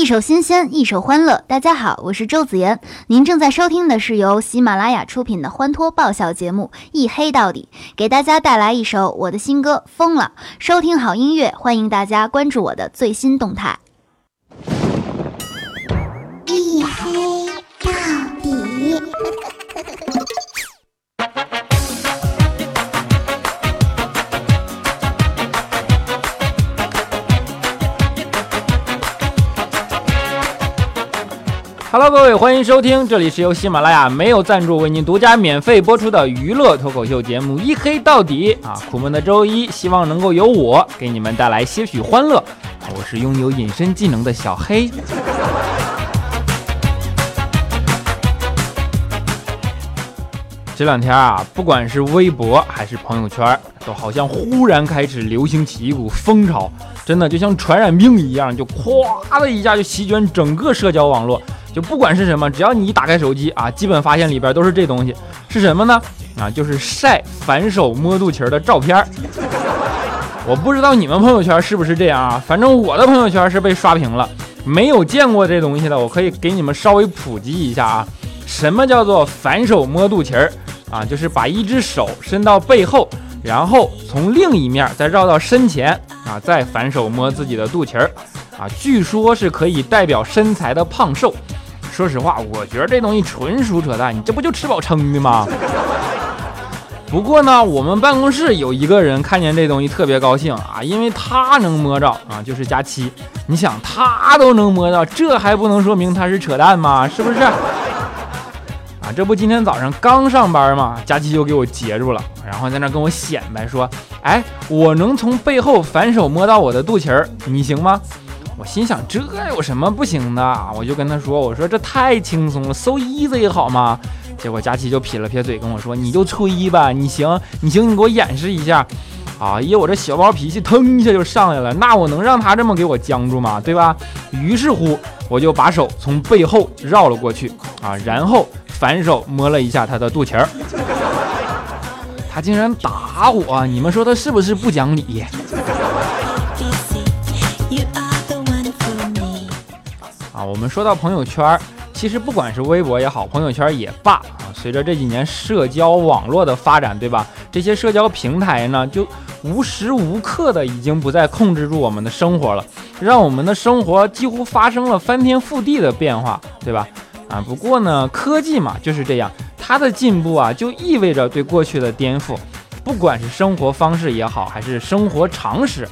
一首新鲜，一首欢乐。大家好，我是周子妍，您正在收听的是由喜马拉雅出品的欢脱爆笑节目《一黑到底》，给大家带来一首我的新歌《疯了》。收听好音乐，欢迎大家关注我的最新动态。一黑到底。Hello，各位，欢迎收听，这里是由喜马拉雅没有赞助为您独家免费播出的娱乐脱口秀节目《一黑到底》啊！苦闷的周一，希望能够由我给你们带来些许欢乐。我是拥有隐身技能的小黑。这两天啊，不管是微博还是朋友圈，都好像忽然开始流行起一股风潮，真的就像传染病一样，就咵的一下就席卷整个社交网络。就不管是什么，只要你一打开手机啊，基本发现里边都是这东西，是什么呢？啊，就是晒反手摸肚脐儿的照片。我不知道你们朋友圈是不是这样啊？反正我的朋友圈是被刷屏了。没有见过这东西的，我可以给你们稍微普及一下啊。什么叫做反手摸肚脐儿啊？就是把一只手伸到背后，然后从另一面再绕到身前啊，再反手摸自己的肚脐儿啊。据说是可以代表身材的胖瘦。说实话，我觉得这东西纯属扯淡，你这不就吃饱撑的吗？不过呢，我们办公室有一个人看见这东西特别高兴啊，因为他能摸着啊，就是佳期。你想他都能摸到，这还不能说明他是扯淡吗？是不是？啊，这不今天早上刚上班嘛，佳期就给我截住了，然后在那跟我显摆说：“哎，我能从背后反手摸到我的肚脐儿，你行吗？”我心想，这有什么不行的？我就跟他说：“我说这太轻松了，so easy 好吗？”结果佳琪就撇了撇嘴跟我说：“你就吹吧，你行，你行，你给我演示一下。”啊，呀，我这小暴脾气腾一下就上来了，那我能让他这么给我僵住吗？对吧？于是乎，我就把手从背后绕了过去啊，然后反手摸了一下他的肚脐儿。他竟然打我，你们说他是不是不讲理？我们说到朋友圈，其实不管是微博也好，朋友圈也罢啊，随着这几年社交网络的发展，对吧？这些社交平台呢，就无时无刻的已经不再控制住我们的生活了，让我们的生活几乎发生了翻天覆地的变化，对吧？啊，不过呢，科技嘛就是这样，它的进步啊，就意味着对过去的颠覆，不管是生活方式也好，还是生活常识。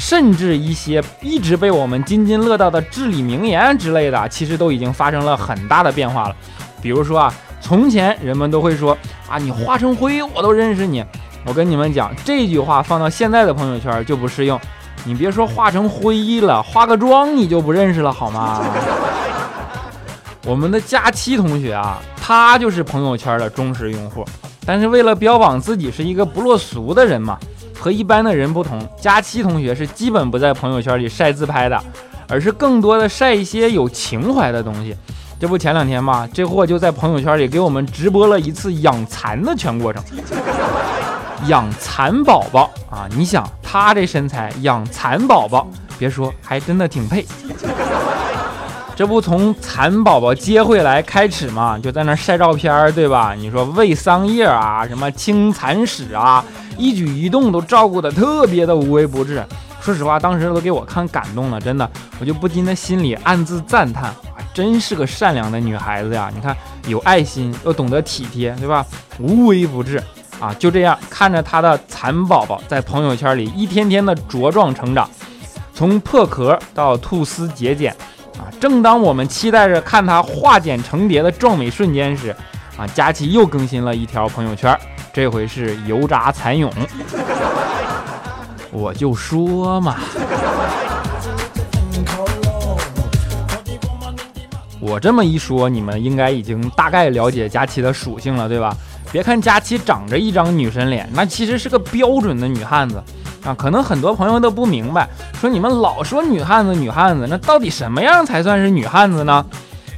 甚至一些一直被我们津津乐道的至理名言之类的，其实都已经发生了很大的变化了。比如说啊，从前人们都会说啊，你化成灰我都认识你。我跟你们讲，这句话放到现在的朋友圈就不适用。你别说化成灰了，化个妆你就不认识了好吗？我们的佳期同学啊，他就是朋友圈的忠实用户，但是为了标榜自己是一个不落俗的人嘛。和一般的人不同，佳期同学是基本不在朋友圈里晒自拍的，而是更多的晒一些有情怀的东西。这不前两天嘛，这货就在朋友圈里给我们直播了一次养蚕的全过程。养蚕宝宝啊，你想他这身材养蚕宝宝，别说还真的挺配。这不从蚕宝宝接回来开始嘛，就在那晒照片，对吧？你说喂桑叶啊，什么清蚕屎啊。一举一动都照顾得特别的无微不至，说实话，当时都给我看感动了，真的，我就不禁在心里暗自赞叹，啊，真是个善良的女孩子呀！你看，有爱心又懂得体贴，对吧？无微不至啊！就这样看着她的蚕宝宝在朋友圈里一天天的茁壮成长，从破壳到吐丝结茧，啊！正当我们期待着看它化茧成蝶的壮美瞬间时，啊，佳琪又更新了一条朋友圈。这回是油炸蚕蛹，我就说嘛，我这么一说，你们应该已经大概了解佳琪的属性了，对吧？别看佳琪长着一张女神脸，那其实是个标准的女汉子啊。可能很多朋友都不明白，说你们老说女汉子女汉子，那到底什么样才算是女汉子呢？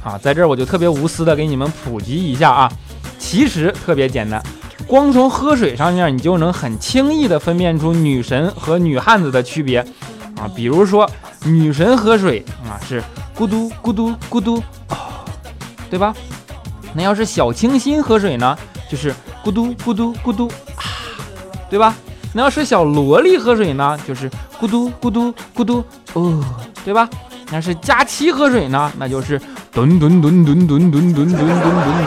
啊，在这儿我就特别无私的给你们普及一下啊，其实特别简单。光从喝水上面，你就能很轻易地分辨出女神和女汉子的区别啊。比如说，女神喝水啊是咕嘟咕嘟咕嘟哦，对吧？那要是小清新喝水呢，就是咕嘟咕嘟咕嘟啊，对吧？那要是小萝莉喝水呢，就是咕嘟咕嘟咕嘟哦，对吧？那是佳期喝水呢，那就是吨吨吨吨吨吨吨吨吨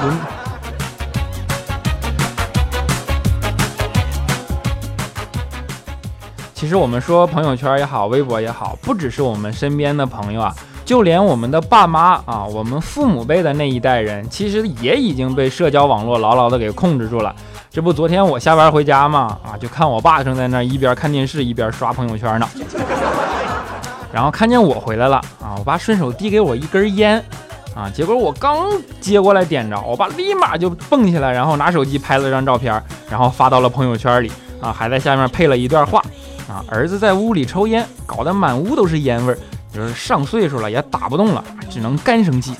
吨其实我们说朋友圈也好，微博也好，不只是我们身边的朋友啊，就连我们的爸妈啊，我们父母辈的那一代人，其实也已经被社交网络牢牢的给控制住了。这不，昨天我下班回家嘛，啊，就看我爸正在那一边看电视一边刷朋友圈呢。然后看见我回来了啊，我爸顺手递给我一根烟啊，结果我刚接过来点着，我爸立马就蹦起来，然后拿手机拍了张照片，然后发到了朋友圈里啊，还在下面配了一段话。啊，儿子在屋里抽烟，搞得满屋都是烟味儿。就是上岁数了也打不动了，只能干生气。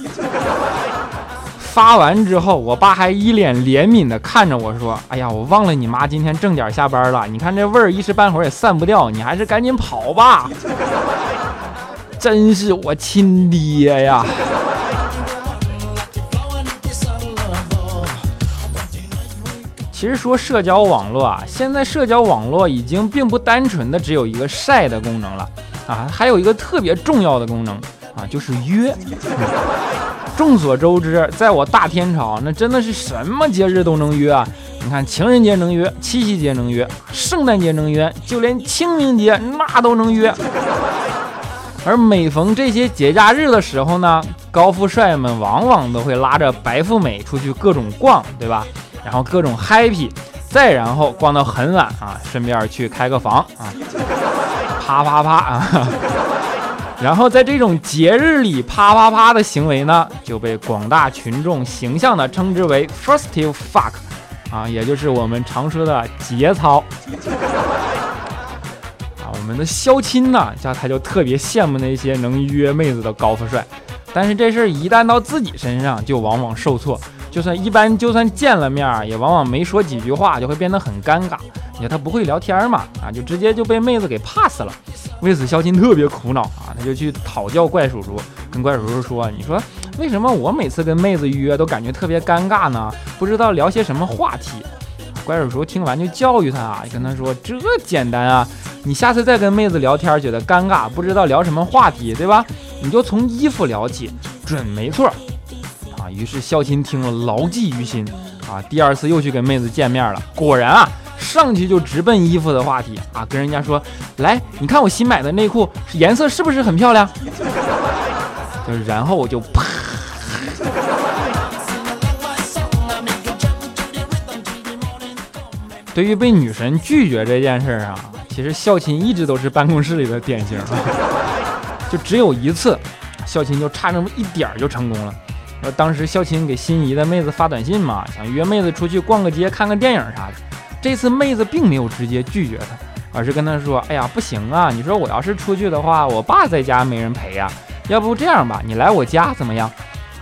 发完之后，我爸还一脸怜悯的看着我说：“哎呀，我忘了你妈今天正点下班了，你看这味儿一时半会儿也散不掉，你还是赶紧跑吧。”真是我亲爹呀！其实说社交网络啊，现在社交网络已经并不单纯的只有一个晒的功能了啊，还有一个特别重要的功能啊，就是约。众所周知，在我大天朝，那真的是什么节日都能约啊！你看，情人节能约，七夕节能约，圣诞节能约，就连清明节那都能约。而每逢这些节假日的时候呢，高富帅们往往都会拉着白富美出去各种逛，对吧？然后各种 happy，再然后逛到很晚啊，顺便去开个房啊，啪啪啪啊，然后在这种节日里啪啪啪的行为呢，就被广大群众形象的称之为 festive fuck，啊，也就是我们常说的节操。啊，我们的肖钦呢，叫他就特别羡慕那些能约妹子的高富帅，但是这事儿一旦到自己身上，就往往受挫。就算一般，就算见了面，也往往没说几句话，就会变得很尴尬。你看他不会聊天嘛，啊，就直接就被妹子给 pass 了。为此，肖钦特别苦恼啊，他就去讨教怪叔叔，跟怪叔叔说：“你说为什么我每次跟妹子预约都感觉特别尴尬呢？不知道聊些什么话题。”怪叔叔听完就教育他啊，跟他说：“这简单啊，你下次再跟妹子聊天觉得尴尬，不知道聊什么话题，对吧？你就从衣服聊起，准没错。”于是孝钦听了牢记于心啊，第二次又去跟妹子见面了。果然啊，上去就直奔衣服的话题啊，跟人家说：“来，你看我新买的内裤颜色是不是很漂亮？”就然后我就啪。对于被女神拒绝这件事啊，其实孝钦一直都是办公室里的典型，就只有一次，孝钦就差那么一点儿就成功了。当时孝钦给心仪的妹子发短信嘛，想约妹子出去逛个街、看个电影啥的。这次妹子并没有直接拒绝他，而是跟他说：“哎呀，不行啊！你说我要是出去的话，我爸在家没人陪呀。要不这样吧，你来我家怎么样？”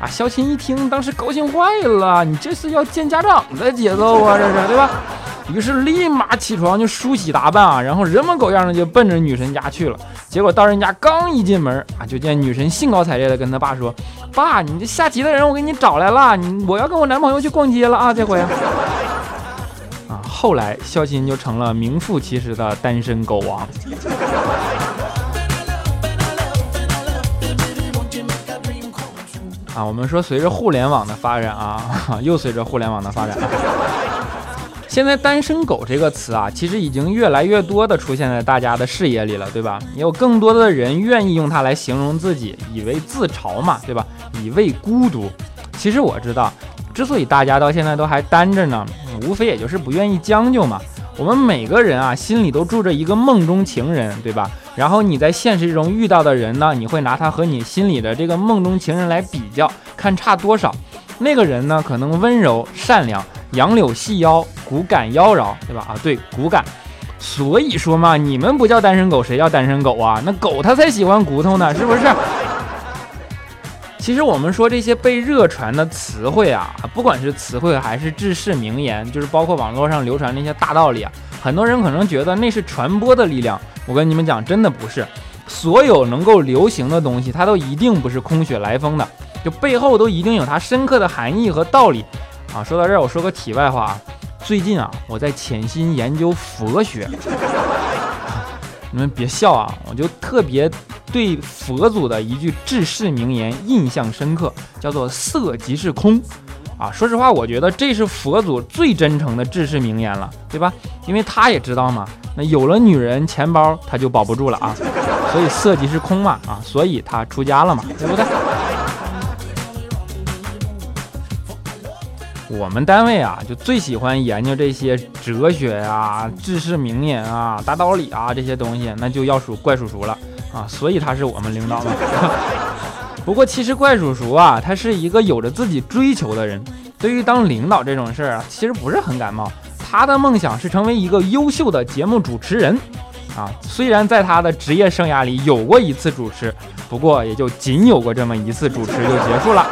啊，肖琴一听，当时高兴坏了，你这是要见家长的节奏啊，这是对吧？于是立马起床就梳洗打扮啊，然后人模狗样的就奔着女神家去了。结果到人家刚一进门啊，就见女神兴高采烈的跟他爸说：“爸，你这下棋的人我给你找来了，你我要跟我男朋友去逛街了啊，这回。”啊，后来肖琴就成了名副其实的单身狗王。啊，我们说随着互联网的发展啊，又随着互联网的发展。现在“单身狗”这个词啊，其实已经越来越多的出现在大家的视野里了，对吧？也有更多的人愿意用它来形容自己，以为自嘲嘛，对吧？以为孤独。其实我知道，之所以大家到现在都还单着呢，无非也就是不愿意将就嘛。我们每个人啊，心里都住着一个梦中情人，对吧？然后你在现实中遇到的人呢，你会拿他和你心里的这个梦中情人来比较，看差多少。那个人呢，可能温柔善良。杨柳细腰，骨感妖娆，对吧？啊，对，骨感。所以说嘛，你们不叫单身狗，谁叫单身狗啊？那狗它才喜欢骨头呢，是不是？其实我们说这些被热传的词汇啊，不管是词汇还是志士名言，就是包括网络上流传那些大道理啊，很多人可能觉得那是传播的力量。我跟你们讲，真的不是。所有能够流行的东西，它都一定不是空穴来风的，就背后都一定有它深刻的含义和道理啊。说到这儿，我说个题外话啊，最近啊，我在潜心研究佛学，你们别笑啊，我就特别对佛祖的一句治世名言印象深刻，叫做“色即是空”。啊，说实话，我觉得这是佛祖最真诚的治世名言了，对吧？因为他也知道嘛，那有了女人，钱包他就保不住了啊，所以色即是空嘛，啊，所以他出家了嘛，对不对？我们单位啊，就最喜欢研究这些哲学呀、治世名言啊、大道理啊这些东西，那就要数怪叔叔了啊，所以他是我们领导嘛。不过其实怪叔叔啊，他是一个有着自己追求的人，对于当领导这种事儿啊，其实不是很感冒。他的梦想是成为一个优秀的节目主持人，啊，虽然在他的职业生涯里有过一次主持，不过也就仅有过这么一次主持就结束了。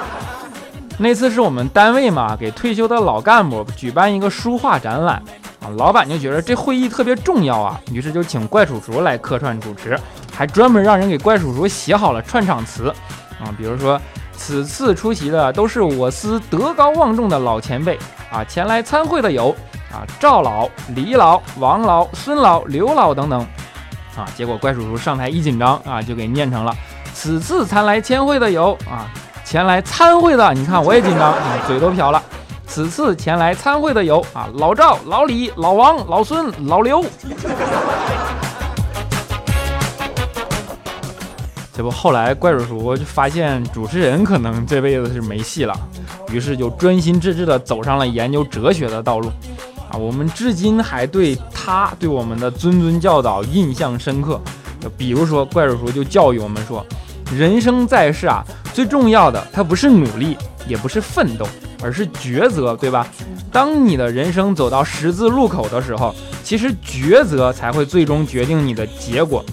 那次是我们单位嘛，给退休的老干部举办一个书画展览，啊，老板就觉得这会议特别重要啊，于是就请怪叔叔来客串主持，还专门让人给怪叔叔写好了串场词。啊，比如说，此次出席的都是我司德高望重的老前辈啊，前来参会的有啊赵老、李老、王老、孙老、刘老等等啊。结果怪叔叔上台一紧张啊，就给念成了：此次参来参会的有啊，前来参会的，你看我也紧张啊，嘴都瓢了。此次前来参会的有啊老赵、老李、老王、老孙、老刘。这不，后来怪叔叔就发现主持人可能这辈子是没戏了，于是就专心致志地走上了研究哲学的道路。啊，我们至今还对他对我们的谆谆教导印象深刻。就比如说，怪叔叔就教育我们说，人生在世啊，最重要的它不是努力，也不是奋斗，而是抉择，对吧？当你的人生走到十字路口的时候，其实抉择才会最终决定你的结果。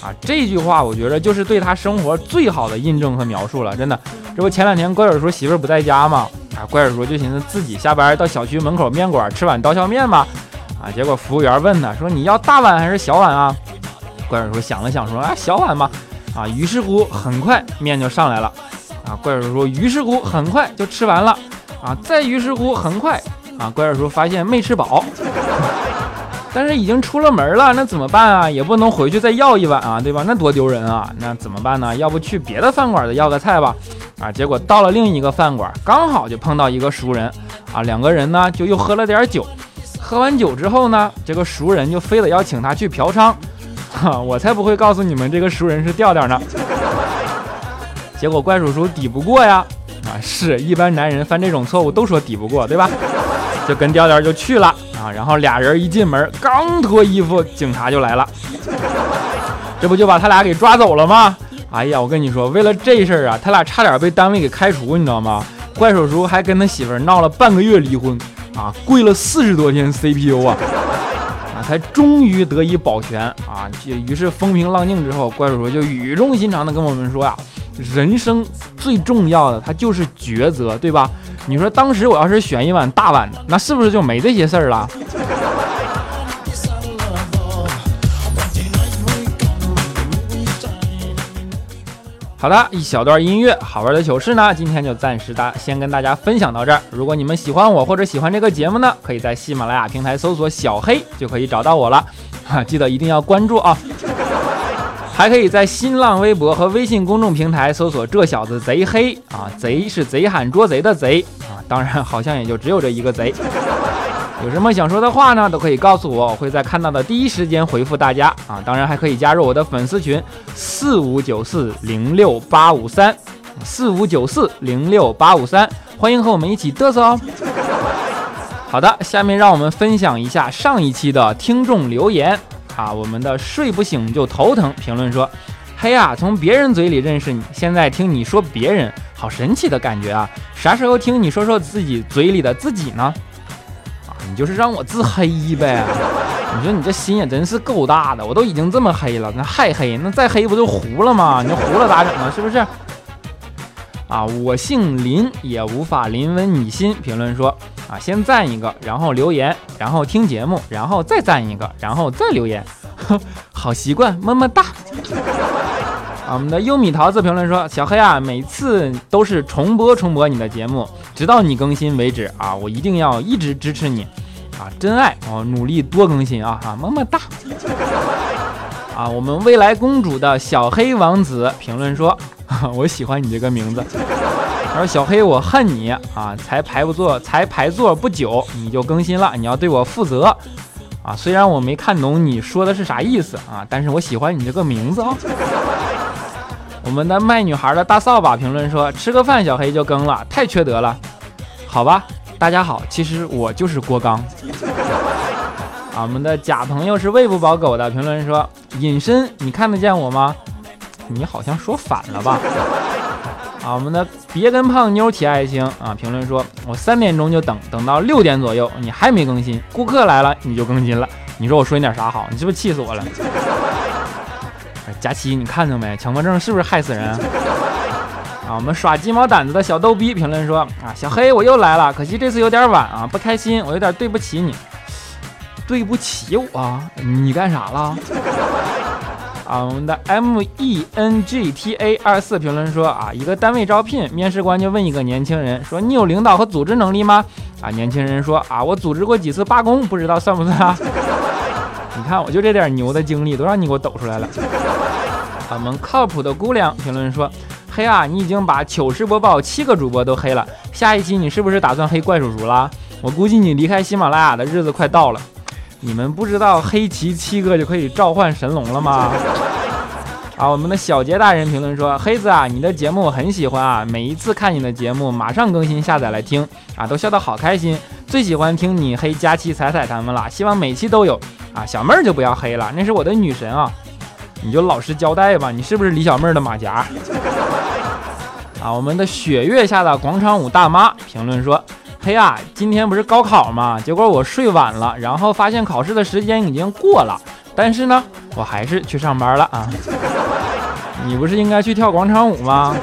啊，这句话我觉得就是对他生活最好的印证和描述了，真的。这不前两天怪叔叔媳妇不在家吗？啊，怪叔叔就寻思自己下班到小区门口面馆吃碗刀削面吧。啊，结果服务员问他说：“你要大碗还是小碗啊？”怪叔叔想了想说：“啊，小碗吧。”啊，于是乎很快面就上来了。啊，怪叔叔说：“于是乎很快就吃完了。”啊，再于是乎很快啊，怪叔叔发现没吃饱。但是已经出了门了，那怎么办啊？也不能回去再要一碗啊，对吧？那多丢人啊！那怎么办呢？要不去别的饭馆的要个菜吧？啊，结果到了另一个饭馆，刚好就碰到一个熟人啊，两个人呢就又喝了点酒。喝完酒之后呢，这个熟人就非得要请他去嫖娼，哈，我才不会告诉你们这个熟人是调调呢。结果怪叔叔抵不过呀，啊，是一般男人犯这种错误都说抵不过，对吧？就跟调调就去了。啊，然后俩人一进门，刚脱衣服，警察就来了，这不就把他俩给抓走了吗？哎呀，我跟你说，为了这事儿啊，他俩差点被单位给开除，你知道吗？怪叔叔还跟他媳妇闹了半个月离婚，啊，跪了四十多天 CPU 啊，啊，才终于得以保全啊。于是风平浪静之后，怪叔叔就语重心长的跟我们说呀，人生最重要的，它就是抉择，对吧？你说当时我要是选一碗大碗的，那是不是就没这些事儿了？好的，一小段音乐，好玩的糗事呢，今天就暂时大先跟大家分享到这儿。如果你们喜欢我或者喜欢这个节目呢，可以在喜马拉雅平台搜索“小黑”就可以找到我了，哈，记得一定要关注啊！还可以在新浪微博和微信公众平台搜索“这小子贼黑”啊，贼是贼喊捉贼的贼啊，当然好像也就只有这一个贼。有什么想说的话呢，都可以告诉我，我会在看到的第一时间回复大家啊。当然还可以加入我的粉丝群四五九四零六八五三四五九四零六八五三，欢迎和我们一起嘚瑟哦。好的，下面让我们分享一下上一期的听众留言。啊，我们的睡不醒就头疼。评论说：“嘿呀，从别人嘴里认识你，现在听你说别人，好神奇的感觉啊！啥时候听你说说自己嘴里的自己呢？啊，你就是让我自黑呗？你说你这心也真是够大的，我都已经这么黑了，那还黑？那再黑不就糊了吗？你糊了咋整啊？是不是？啊，我姓林，也无法临文你心。评论说。”啊，先赞一个，然后留言，然后听节目，然后再赞一个，然后再留言，好习惯，么么哒。啊，我们的优米桃子评论说：“小黑啊，每次都是重播重播你的节目，直到你更新为止啊！我一定要一直支持你啊！真爱哦，努力多更新啊！啊，么么哒！啊，我们未来公主的小黑王子评论说：我喜欢你这个名字。他说小黑，我恨你啊！才排不座，才排座不久你就更新了，你要对我负责啊！虽然我没看懂你说的是啥意思啊，但是我喜欢你这个名字啊！” 我们的卖女孩的大扫把评论说：“吃个饭，小黑就更了，太缺德了。”好吧，大家好，其实我就是郭刚。啊，我们的假朋友是喂不饱狗的评论说：“隐身，你看得见我吗？”你好像说反了吧？啊，我们的别跟胖妞提爱情啊，评论说：“我三点钟就等，等到六点左右，你还没更新，顾客来了你就更新了，你说我说你点啥好？你是不是气死我了？”佳琪，你看着没？强迫症是不是害死人啊？我们耍鸡毛掸子的小逗逼评论说：啊，小黑我又来了，可惜这次有点晚啊，不开心，我有点对不起你。对不起我？你干啥了？啊，我们的 M E N G T A 二四评论说：啊，一个单位招聘，面试官就问一个年轻人说：你有领导和组织能力吗？啊，年轻人说：啊，我组织过几次罢工，不知道算不算啊？你看，我就这点牛的经历，都让你给我抖出来了。我们靠谱的姑娘评论说：“黑啊，你已经把糗事播报七个主播都黑了，下一期你是不是打算黑怪叔叔了？我估计你离开喜马拉雅的日子快到了。你们不知道黑齐七哥就可以召唤神龙了吗？”啊，我们的小杰大人评论说：“黑子啊，你的节目我很喜欢啊，每一次看你的节目，马上更新下载来听啊，都笑得好开心。最喜欢听你黑佳期彩彩他们了，希望每期都有啊。小妹儿就不要黑了，那是我的女神啊。”你就老实交代吧，你是不是李小妹儿的马甲？啊，我们的雪月下的广场舞大妈评论说：“嘿呀，今天不是高考吗？结果我睡晚了，然后发现考试的时间已经过了，但是呢，我还是去上班了啊。你不是应该去跳广场舞吗？”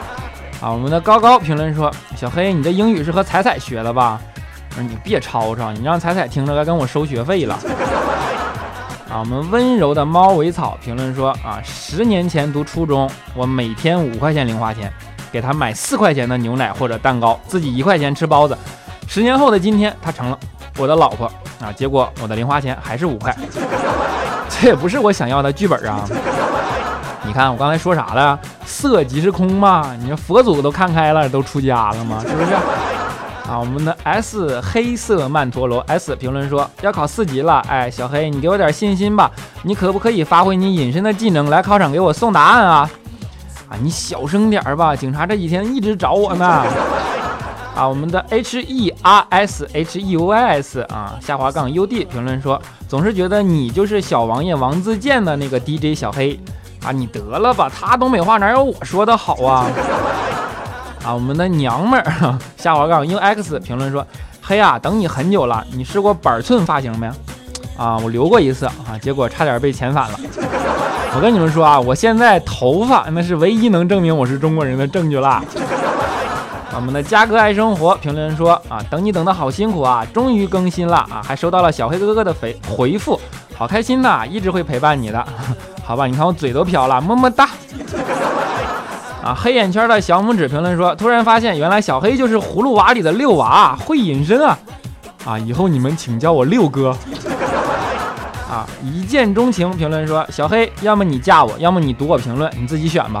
啊，我们的高高评论说：“小黑，你的英语是和彩彩学的吧？我说你别吵吵，你让彩彩听着该跟我收学费了。”啊，我们温柔的猫尾草评论说啊，十年前读初中，我每天五块钱零花钱，给他买四块钱的牛奶或者蛋糕，自己一块钱吃包子。十年后的今天，他成了我的老婆啊，结果我的零花钱还是五块，这也不是我想要的剧本啊。你看我刚才说啥了？色即是空嘛，你说佛祖都看开了，都出家了吗？是不是？啊，我们的 S 黑色曼陀罗 S 评论说要考四级了，哎，小黑，你给我点信心吧，你可不可以发挥你隐身的技能来考场给我送答案啊？啊，你小声点吧，警察这几天一直找我呢。啊，我们的 H E R S H E Y S 啊下滑杠 U D 评论说，总是觉得你就是小王爷王自健的那个 DJ 小黑啊，你得了吧，他东北话哪有我说的好啊？啊，我们的娘们儿 下滑杠 U X 评论说：“黑啊，等你很久了，你试过板寸发型没？啊，我留过一次啊，结果差点被遣返了。我跟你们说啊，我现在头发那是唯一能证明我是中国人的证据啦。”我们的嘉哥爱生活评论说：“啊，等你等的好辛苦啊，终于更新了啊，还收到了小黑哥哥的回回复，好开心呐，一直会陪伴你的。好吧，你看我嘴都瓢了，么么哒。”啊，黑眼圈的小拇指评论说：“突然发现，原来小黑就是葫芦娃里的六娃，会隐身啊！啊，以后你们请叫我六哥。”一见钟情评论说：“小黑，要么你嫁我，要么你读我评论，你自己选吧。”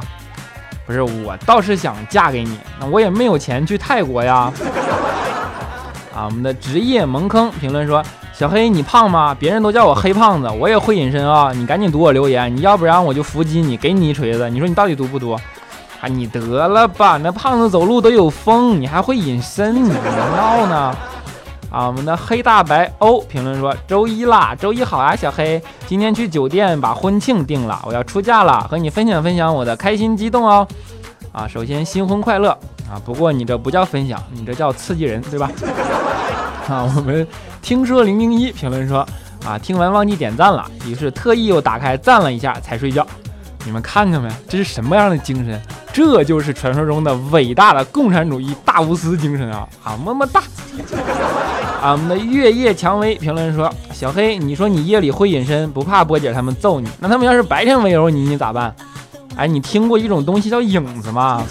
不是，我倒是想嫁给你，那我也没有钱去泰国呀。啊，我们的职业萌坑评论说：“小黑，你胖吗？别人都叫我黑胖子，我也会隐身啊！你赶紧读我留言，你要不然我就伏击你，给你一锤子。你说你到底读不读？”啊，你得了吧！那胖子走路都有风，你还会隐身？你闹呢？啊，我们的黑大白欧评论说：周一啦，周一好啊，小黑，今天去酒店把婚庆定了，我要出嫁了，和你分享分享我的开心激动哦。啊，首先新婚快乐啊！不过你这不叫分享，你这叫刺激人，对吧？啊，我们听说零零一评论说：啊，听完忘记点赞了，于是特意又打开赞了一下才睡觉。你们看看没？这是什么样的精神？这就是传说中的伟大的共产主义大无私精神啊！啊，么么哒！啊，我们的月夜蔷薇评论说：“小黑，你说你夜里会隐身，不怕波姐他们揍你？那他们要是白天围殴你，你咋办？哎，你听过一种东西叫影子吗？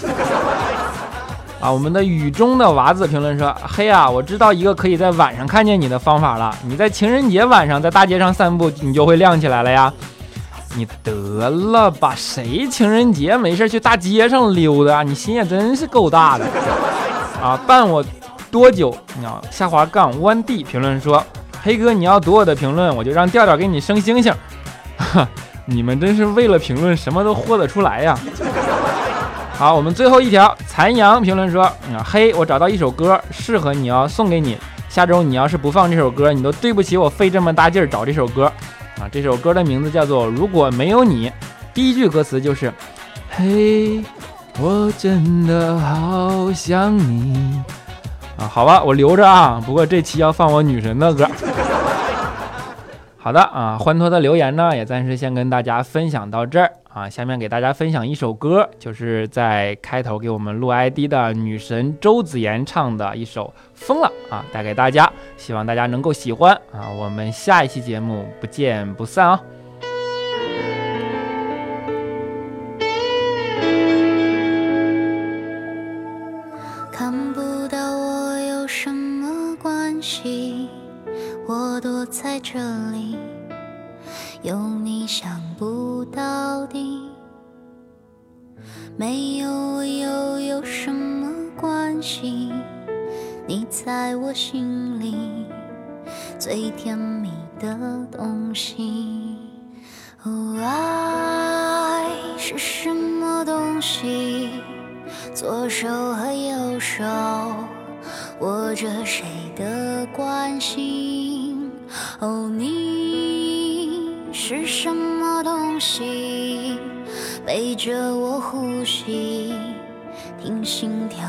啊，我们的雨中的娃子评论说：“嘿呀，我知道一个可以在晚上看见你的方法了。你在情人节晚上在大街上散步，你就会亮起来了呀。”你得了吧，谁情人节没事去大街上溜达？你心也真是够大的啊！伴我多久？你要，下滑杠弯 D 评论说：“黑哥，你要读我的评论，我就让调调给你升星星。”哈，你们真是为了评论什么都豁得出来呀！好，我们最后一条，残阳评论说：“啊，嘿，我找到一首歌适合你，要送给你。下周你要是不放这首歌，你都对不起我费这么大劲儿找这首歌。啊，这首歌的名字叫做《如果没有你》，第一句歌词就是：嘿，我真的好想你。啊，好吧，我留着啊。不过这期要放我女神的歌。”好的啊，欢脱的留言呢，也暂时先跟大家分享到这儿啊。下面给大家分享一首歌，就是在开头给我们录 ID 的女神周子妍唱的一首《疯了》啊，带给大家，希望大家能够喜欢啊。我们下一期节目不见不散哦。看不到我有什么关系，我躲在这里，有你想不到的。没有我又有什么关系？你在我心里最甜蜜的东西。爱是什么东西？左手和右手握着谁的关心？哦，你是什么东西？背着我呼吸，听心跳